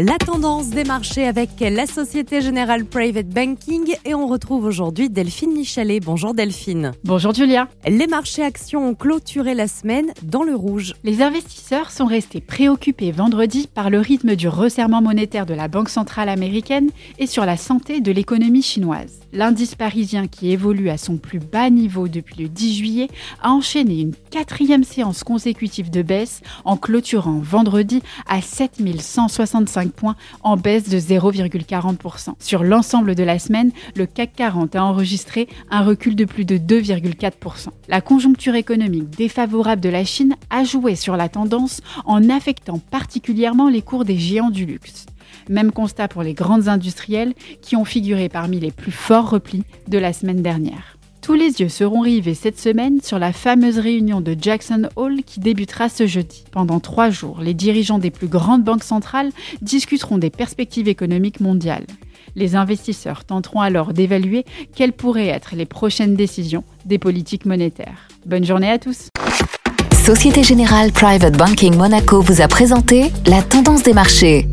La tendance des marchés avec la Société Générale Private Banking et on retrouve aujourd'hui Delphine Michalet. Bonjour Delphine. Bonjour Julia. Les marchés actions ont clôturé la semaine dans le rouge. Les investisseurs sont restés préoccupés vendredi par le rythme du resserrement monétaire de la Banque centrale américaine et sur la santé de l'économie chinoise. L'indice parisien qui évolue à son plus bas niveau depuis le 10 juillet a enchaîné une quatrième séance consécutive de baisse en clôturant vendredi à 7165 en baisse de 0,40%. Sur l'ensemble de la semaine, le CAC 40 a enregistré un recul de plus de 2,4%. La conjoncture économique défavorable de la Chine a joué sur la tendance en affectant particulièrement les cours des géants du luxe. Même constat pour les grandes industrielles qui ont figuré parmi les plus forts replis de la semaine dernière. Tous les yeux seront rivés cette semaine sur la fameuse réunion de Jackson Hole qui débutera ce jeudi. Pendant trois jours, les dirigeants des plus grandes banques centrales discuteront des perspectives économiques mondiales. Les investisseurs tenteront alors d'évaluer quelles pourraient être les prochaines décisions des politiques monétaires. Bonne journée à tous. Société Générale Private Banking Monaco vous a présenté la tendance des marchés.